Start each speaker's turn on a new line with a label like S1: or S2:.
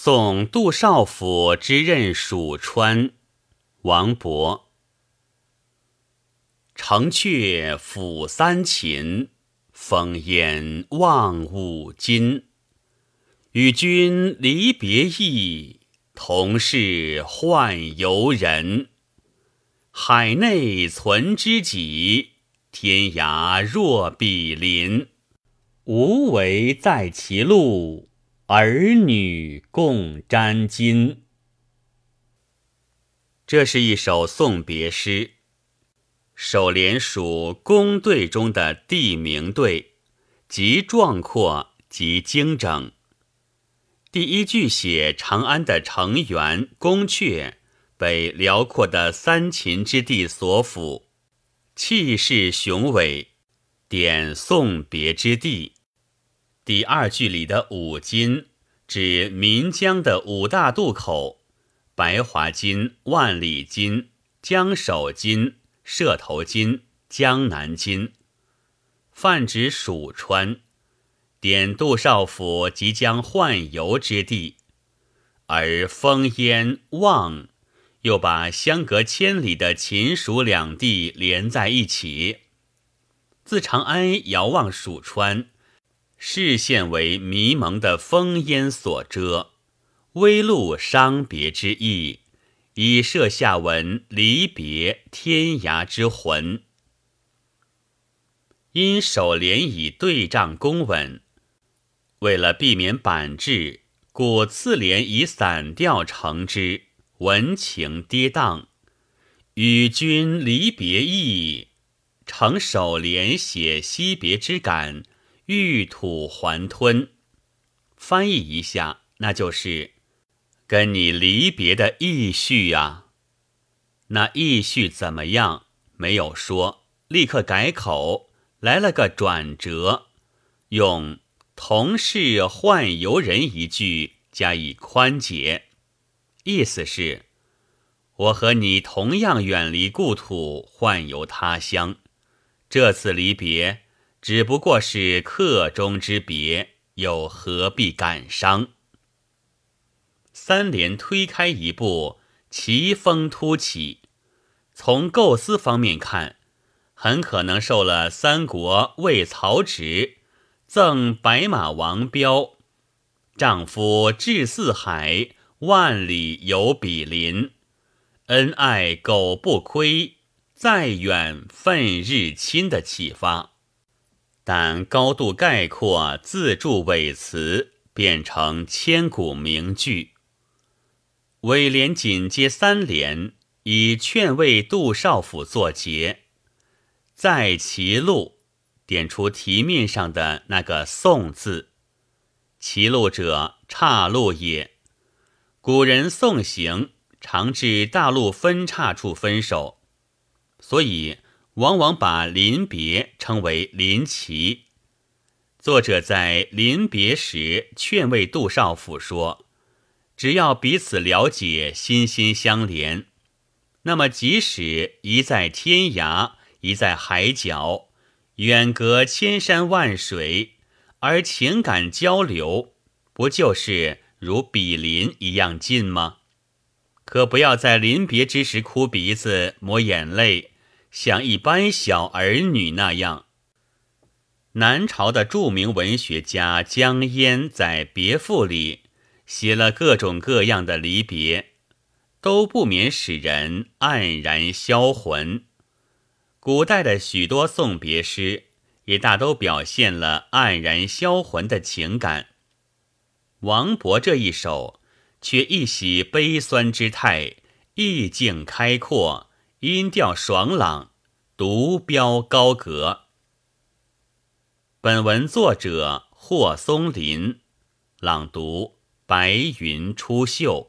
S1: 送杜少府之任蜀川，王勃。城阙辅三秦，烽烟望五津。与君离别意，同是宦游人。海内存知己，天涯若比邻。无为在歧路，儿女共沾巾。这是一首送别诗。首联属宫对中的地名对，极壮阔，极精整。第一句写长安的城垣宫阙被辽阔的三秦之地所辅，气势雄伟，点送别之地。第二句里的五津指岷江的五大渡口：白华津、万里津、江首津。射头津、江南津，泛指蜀川，点杜少府即将宦游之地；而烽烟望，又把相隔千里的秦蜀两地连在一起。自长安遥望蜀川，视线为迷蒙的烽烟所遮，微露伤别之意。以设下文离别天涯之魂，因首联以对仗工稳，为了避免板滞，故次联以散调成之，文情跌宕。与君离别意，成首联写惜别之感，欲吐还吞。翻译一下，那就是。跟你离别的意绪呀，那意绪怎么样？没有说，立刻改口，来了个转折，用“同是宦游人”一句加以宽解，意思是：我和你同样远离故土，宦游他乡，这次离别只不过是客中之别，又何必感伤？三联推开一步，奇峰突起。从构思方面看，很可能受了三国魏曹植赠白马王标“丈夫志四海，万里有比邻，恩爱苟不亏，再远奋日亲”的启发，但高度概括自助尾词，变成千古名句。尾联紧接三联，以劝慰杜少府作结，在歧路点出题面上的那个“送”字。歧路者，岔路也。古人送行常至大路分岔处分手，所以往往把临别称为临歧。作者在临别时劝慰杜少府说。只要彼此了解，心心相连，那么即使一在天涯，一在海角，远隔千山万水，而情感交流，不就是如比邻一样近吗？可不要在临别之时哭鼻子、抹眼泪，像一般小儿女那样。南朝的著名文学家江淹在《别赋》里。写了各种各样的离别，都不免使人黯然销魂。古代的许多送别诗，也大都表现了黯然销魂的情感。王勃这一首，却一袭悲酸之态，意境开阔，音调爽朗，独标高阁。本文作者霍松林，朗读。白云出岫。